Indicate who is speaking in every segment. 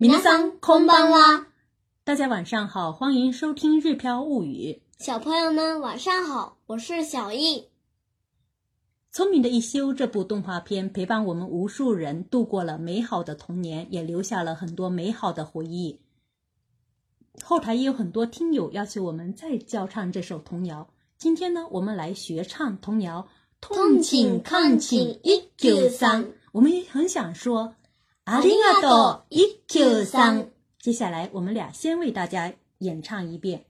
Speaker 1: こん空んは。
Speaker 2: 大家晚上好，欢迎收听《日飘物语》。
Speaker 1: 小朋友们晚上好，我是小易。
Speaker 2: 聪明的一休这部动画片陪伴我们无数人度过了美好的童年，也留下了很多美好的回忆。后台也有很多听友要求我们再教唱这首童谣。今天呢，我们来学唱童谣。
Speaker 1: 痛请抗请一九三，
Speaker 2: 我们也很想说。ありがとう一休さん。接下来，我们俩先为大家演唱一遍。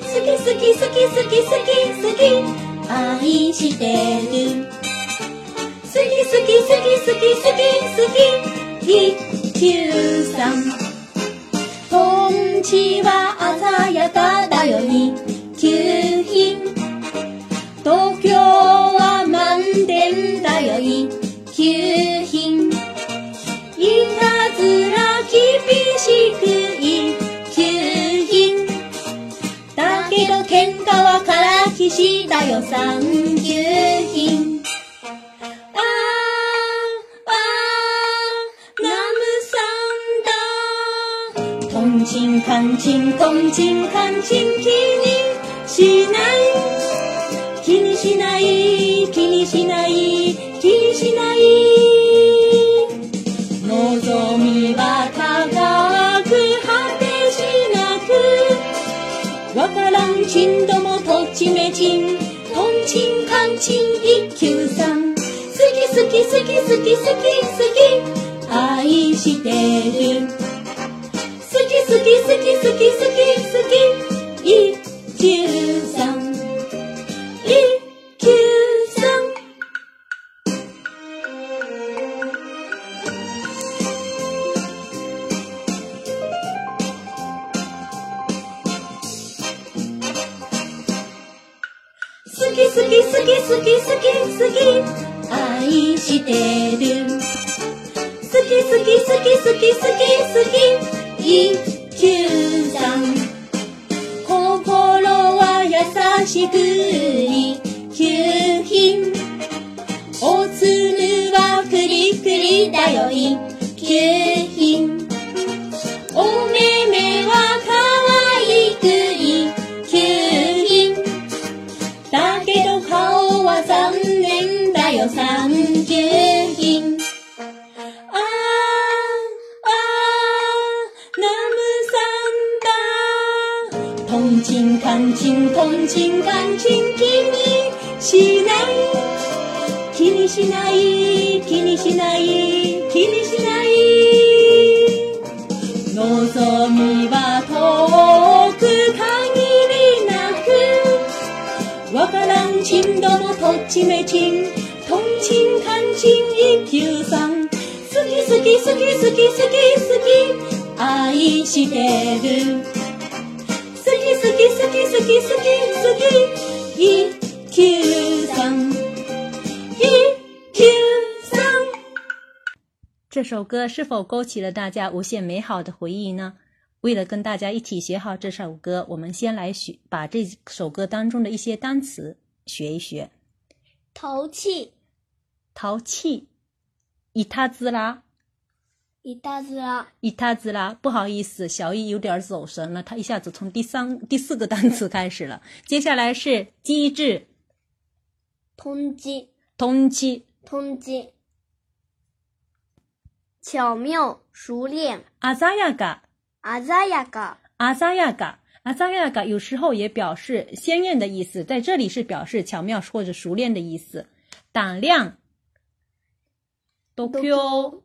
Speaker 1: 好き好き好き好き好き好き愛してる。好き好き好き好き好き好き一休さん。こんちは鮮やかだよ一休しくい吸引だけど喧嘩はからきしだよ産ひん」「ああナムさんだとんちんかんちんとんちんかんちん気にしない気にしない気にしない気にしないち一休好き好き好き好き好き好き愛してる好き好き好き好き好き好き一休さん本人肝心気にしない気にしない気にしない気にしない望みは遠く限りなくわからんちんどもとっちめちんとんちんかんちん一休さん好き好き好き好き好き好き愛してる一三一三，
Speaker 2: 这首歌是否勾起了大家无限美好的回忆呢？为了跟大家一起学好这首歌，我们先来学把这首歌当中的一些单词学一学。
Speaker 1: 淘气，
Speaker 2: 淘气，一它字啦。
Speaker 1: 一沓子啦，
Speaker 2: 一沓子啦，不好意思，小易有点走神了，他一下子从第三、第四个单词开始了。接下来是机智，
Speaker 1: 通机，
Speaker 2: 通机，
Speaker 1: 通机，巧妙，熟练。
Speaker 2: 阿扎亚嘎，
Speaker 1: 阿扎亚嘎，
Speaker 2: 阿扎亚嘎，阿扎亚嘎，有时候也表示鲜艳的意思，在这里是表示巧妙或者熟练的意思。胆量，
Speaker 1: 都 Q。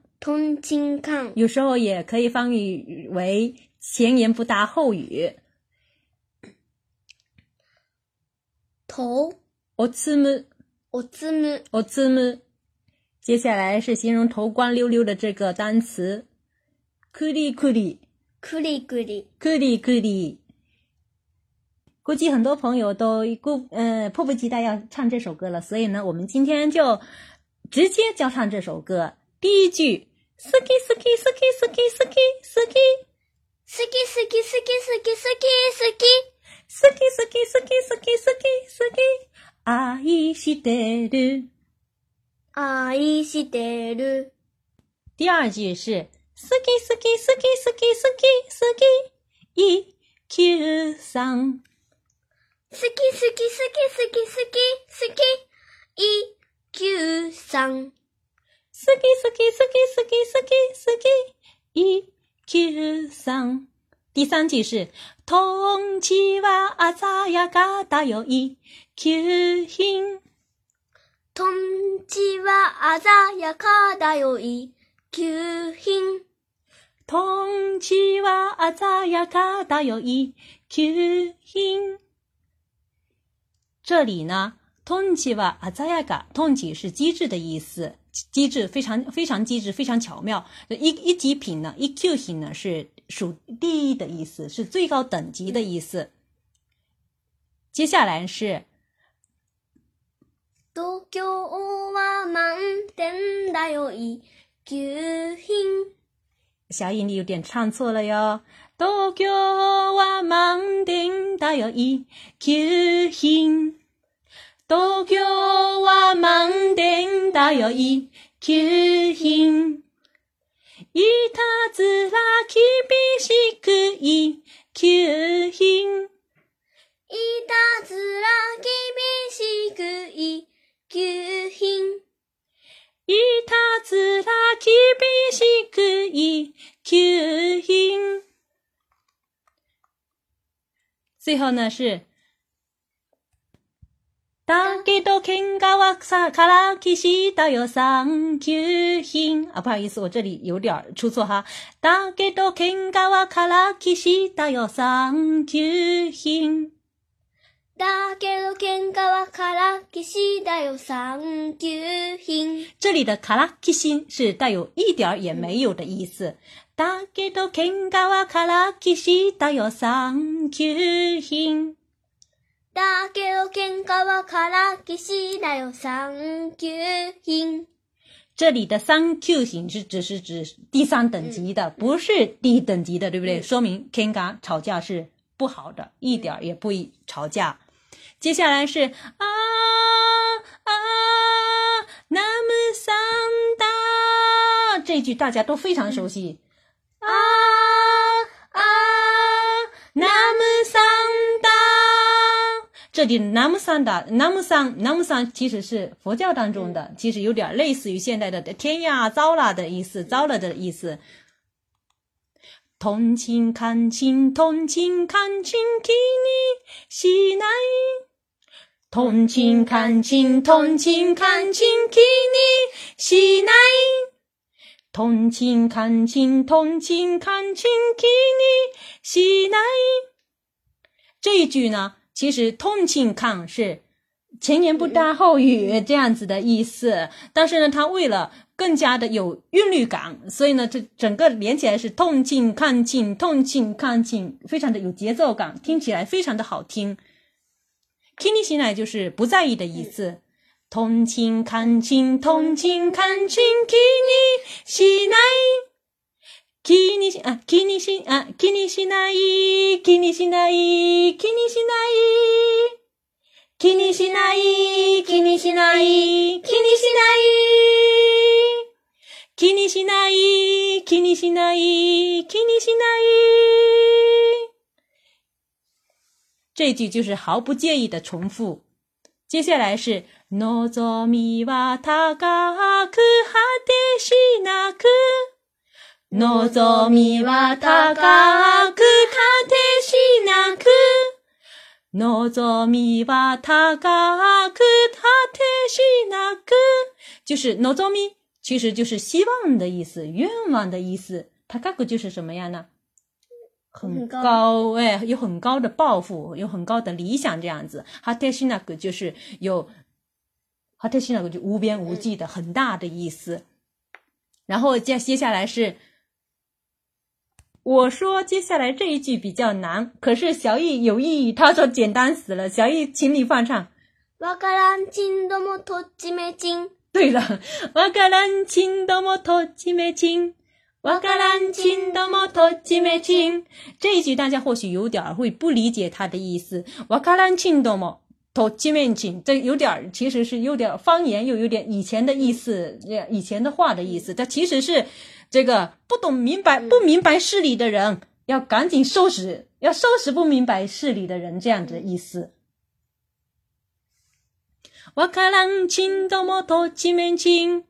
Speaker 2: 通情
Speaker 1: 抗，
Speaker 2: 有时候也可以翻译为前言不搭后语。
Speaker 1: 头，
Speaker 2: 我字母，
Speaker 1: 我字母，
Speaker 2: 我字母。接下来是形容头光溜溜的这个单词，库里库里，
Speaker 1: 库里库里，
Speaker 2: 库里库里。估计很多朋友都过嗯迫不及待要唱这首歌了，所以呢，我们今天就直接教唱这首歌。第一句。好き好き好き好き好き好き
Speaker 1: 好き好き好き好き好き好き
Speaker 2: 好き好き好き好き好き好き好き愛してる
Speaker 1: 愛してる
Speaker 2: 第二句是好き好き好き好き好き好き一九三
Speaker 1: 好き好き好き好き好き好き一九三
Speaker 2: 好き好き好き好き好き好き。一、九、三。第三句是、トンは鮮やかだよ。一、九品。
Speaker 1: トンは鮮やかだよ。一、九品。
Speaker 2: トンは鮮やかだよ。一、九品。这里呢，トンチは鮮やか，トン是机智的意思。机智非常非常机智，非常巧妙。一一级品呢，E Q 型呢是属第一的意思，是最高等级的意思。接下来是。小颖，你有点唱错了哟。東京は満点だよ、一級品。いたずら厳しく一級品。
Speaker 1: いたずら厳しく一級品。
Speaker 2: いたずら厳しく一級品。最後呢是大概都看过了，卡拉奇是带有三九品啊，不好意思，我这里有点出错哈。大概都看过了，卡拉奇是带有三九品。
Speaker 1: 大概都看过了，卡拉奇是带有三九品。
Speaker 2: 这里的卡拉奇心是带有一点也没有的意思。大概都看过了，卡拉奇是带有三九品。
Speaker 1: 大概。
Speaker 2: 这里的三 Q 型是只是指第三等级的，不是低等级的，对不对？说明 Kenga 吵架是不好的，一点儿也不吵架。接下来是啊啊，南无三打，这句大家都非常熟悉。这里南 u n 达南 n a 南 u n 其实是佛教当中的，其实有点类似于现在的“天呀，糟了”的意思，“糟了”的意思。同情，看清，同情，看清，给你醒来。同情，看清，同情，看清，给你醒来。同情，看清，同情，看清，给你醒来。这一句呢？其实“痛亲看”是前言不搭后语这样子的意思，但是呢，他为了更加的有韵律感，所以呢，这整个连起来是“痛亲看亲，痛亲看亲”，非常的有节奏感，听起来非常的好听听 i n 来”就是不在意的意思，“痛情看清，痛情看清，k 你 n i 気にし、あ、気にし、あ、気にしない、気にしない、気にしない。気にしない、気にしない、気にしない。気にしない、気にしない、気にしない。这句就是毫不介意的重复。接下来是ぞみは高くはてしなく。望みは高く果てしなく、望みは高く果てしなく，就是ノゾ其实就是希望的意思，愿望的意思。高く就是什么样呢？很高，哎，有很高的抱负，有很高的理想这样子。果てしなく就是有，果てしなく就无边无际的，很大的意思。然后接接下来是。我说接下来这一句比较难，可是小易有意，他说简单死了。小易，请你放唱。对了，瓦卡兰钦多莫托吉梅钦。这一句大家或许有点儿会不理解他的意思。瓦卡兰钦多莫托吉梅钦，这有点儿其实是有点方言，又有点以前的意思，以前的话的意思，它其实是。这个不懂明白、不明白事理的人，要赶紧收拾，要收拾不明白事理的人，这样子的意思。瓦卡朗青多么多情面青，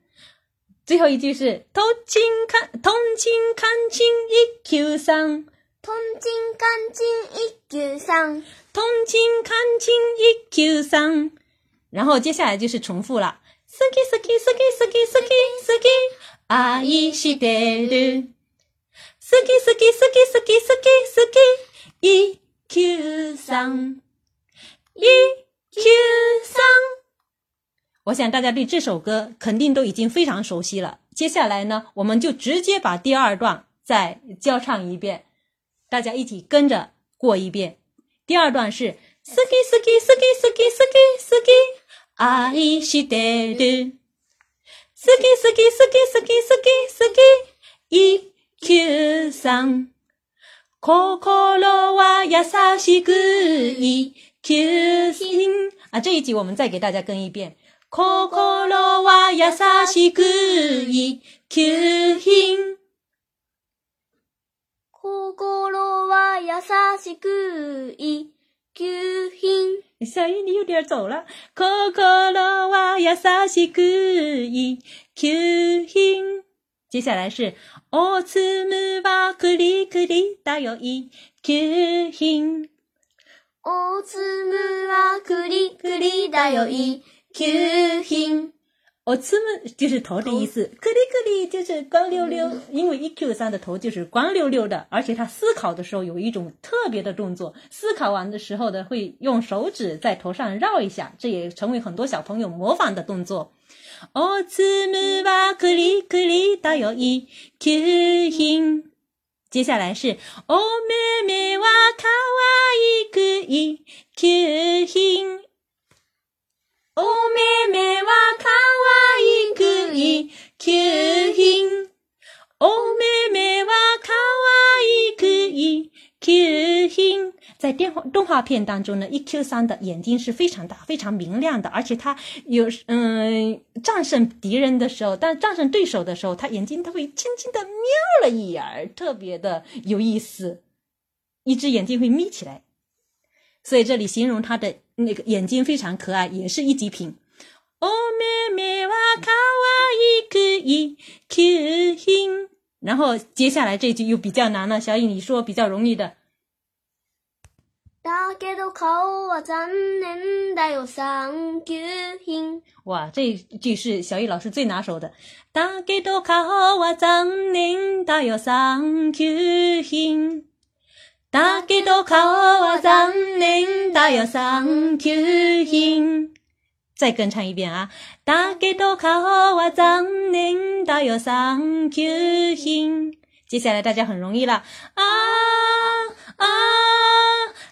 Speaker 2: 最后一句是同情看，同情看清一九三，
Speaker 1: 同情看清一九三，
Speaker 2: 同情看清一九三，然后接下来就是重复了，斯基斯基斯基斯基斯基斯基。爱してる。好き好き好き好き好き好き。一 Q 三一 Q 三。我想大家对这首歌肯定都已经非常熟悉了。接下来呢，我们就直接把第二段再教唱一遍，大家一起跟着过一遍。第二段是：好き好き好き好き好き好き。爱してる。好き好き好き好き好き好き一休さん。心は優しく一休さん。这一集我们再给大家跟一遍。心は優しく一級品。
Speaker 1: 心は優しく一級品。
Speaker 2: 一下你有点走了。心は優しくい、吸引。接下来是、おつむはくりくりだよい吸引。
Speaker 1: おつむはくりくりだよい吸引。
Speaker 2: 哦，兹姆就是头的意思，克里克里就是光溜溜，因为 E Q 三的头就是光溜溜的，而且他思考的时候有一种特别的动作，思考完的时候呢，会用手指在头上绕一下，这也成为很多小朋友模仿的动作。哦，兹姆吧，克里克里大有 E Q 品，接下来是哦，妹妹哇，可爱 E Q 品。哦，眼睛是可爱，可以求亲。哦，眼睛是可爱，可以求亲。在电话动画片当中呢，一 Q 三的眼睛是非常大、非常明亮的，而且它有嗯，战胜敌人的时候，但战胜对手的时候，他眼睛他会轻轻的瞄了一眼，特别的有意思，一只眼睛会眯起来。所以这里形容他的那个眼睛非常可爱，也是一级品。哦，妹妹娃可爱，一级极品。然后接下来这句又比较难了，小颖你说比较容易的。
Speaker 1: 大家都夸我长得有三极品。
Speaker 2: 哇，这句是小雨老师最拿手的。大家都夸我长得有三极品。大家都靠我，咱能打哟上九品。再跟唱一遍啊！大家都靠我，咱能打哟上九品。接下来大家很容易了啊啊！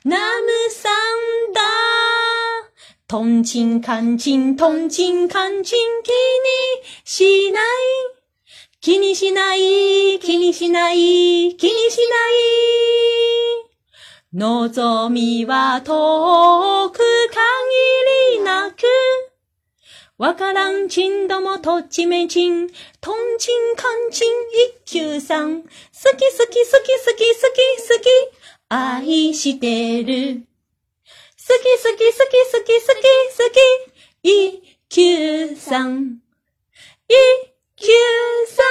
Speaker 2: 那么三大同情、感情、同情、感情给你信赖。気にしない、気にしない、気にしない。望みは遠く限りなく。わからんちんどもとちめちん、とんちんかんちん一休さん。好き好き好き好き好き好き、愛してる。好き好き好き好き好き好き、一休さん。一天上，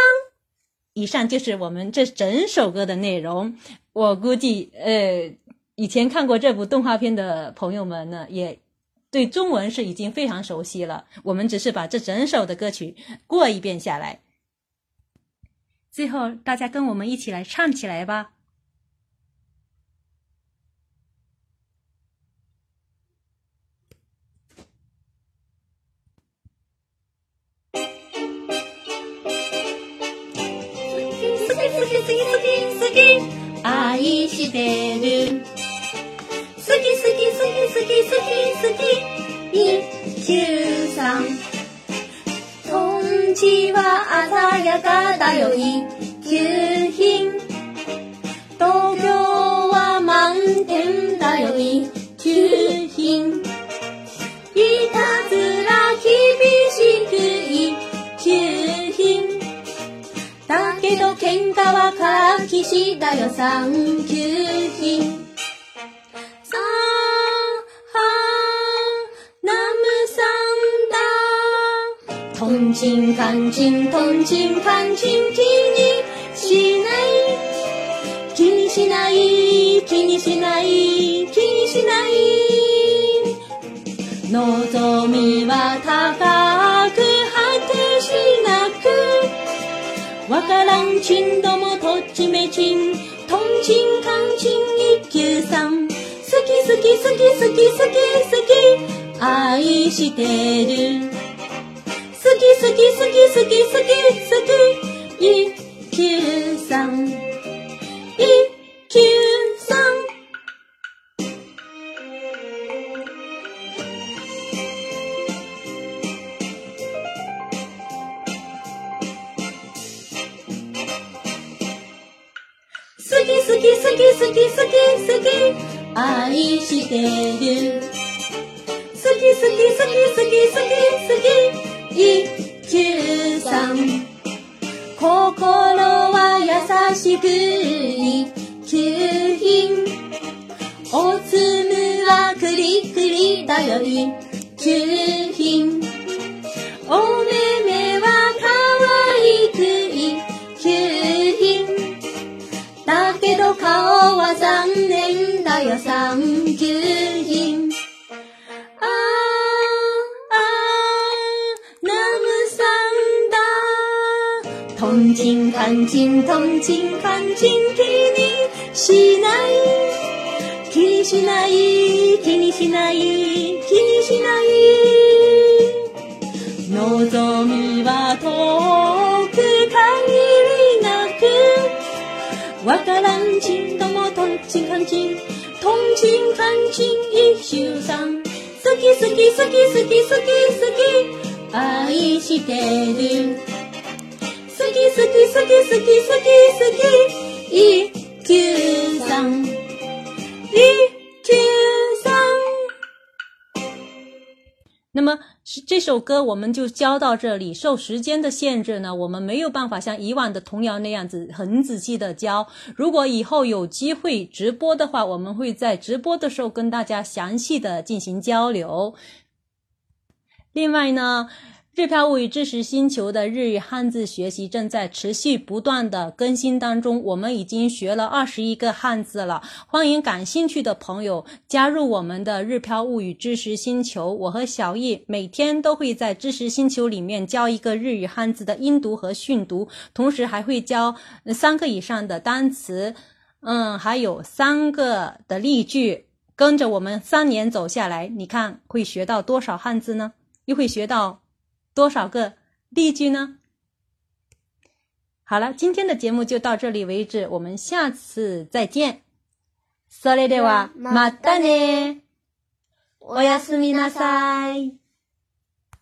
Speaker 2: 以上就是我们这整首歌的内容。我估计，呃，以前看过这部动画片的朋友们呢，也对中文是已经非常熟悉了。我们只是把这整首的歌曲过一遍下来。最后，大家跟我们一起来唱起来吧。
Speaker 1: き愛してる好き好き好き好き好き好き一九三とんちは鮮やかだよ一級品しだよ産休日さあナムさんだとんちんかんちんとんちんかんちんきにしないきにしないきにしないきにしないのぞみはた高いわからんちんどもとっちめちんとんちんかんちん一休さん好き好き好き好き好き好き愛してる好き好き好き好き好き好き一休さん一休好き好き好き好き愛してる好き好き好き好き好き好き一休さん心は優しく一休品おつむはくりくりだよ一級品おめけど顔は残念だよ三休人あああナムさんだトンチンカンチン、トンチンカンチン、気にしない気にしない気にしない気にしない心肝心一周さ好き好き好き好き好き好き愛してる好き好き好き好き好き好き一休さん
Speaker 2: 这首歌我们就教到这里，受时间的限制呢，我们没有办法像以往的童谣那样子很仔细的教。如果以后有机会直播的话，我们会在直播的时候跟大家详细的进行交流。另外呢。日漂物语知识星球的日语汉字学习正在持续不断的更新当中，我们已经学了二十一个汉字了。欢迎感兴趣的朋友加入我们的日漂物语知识星球。我和小易每天都会在知识星球里面教一个日语汉字的音读和训读，同时还会教三个以上的单词，嗯，还有三个的例句。跟着我们三年走下来，你看会学到多少汉字呢？又会学到？多少个例句呢？好了，今天的节目就到这里为止，我们下次再见。それではまたね。おやすみなさい。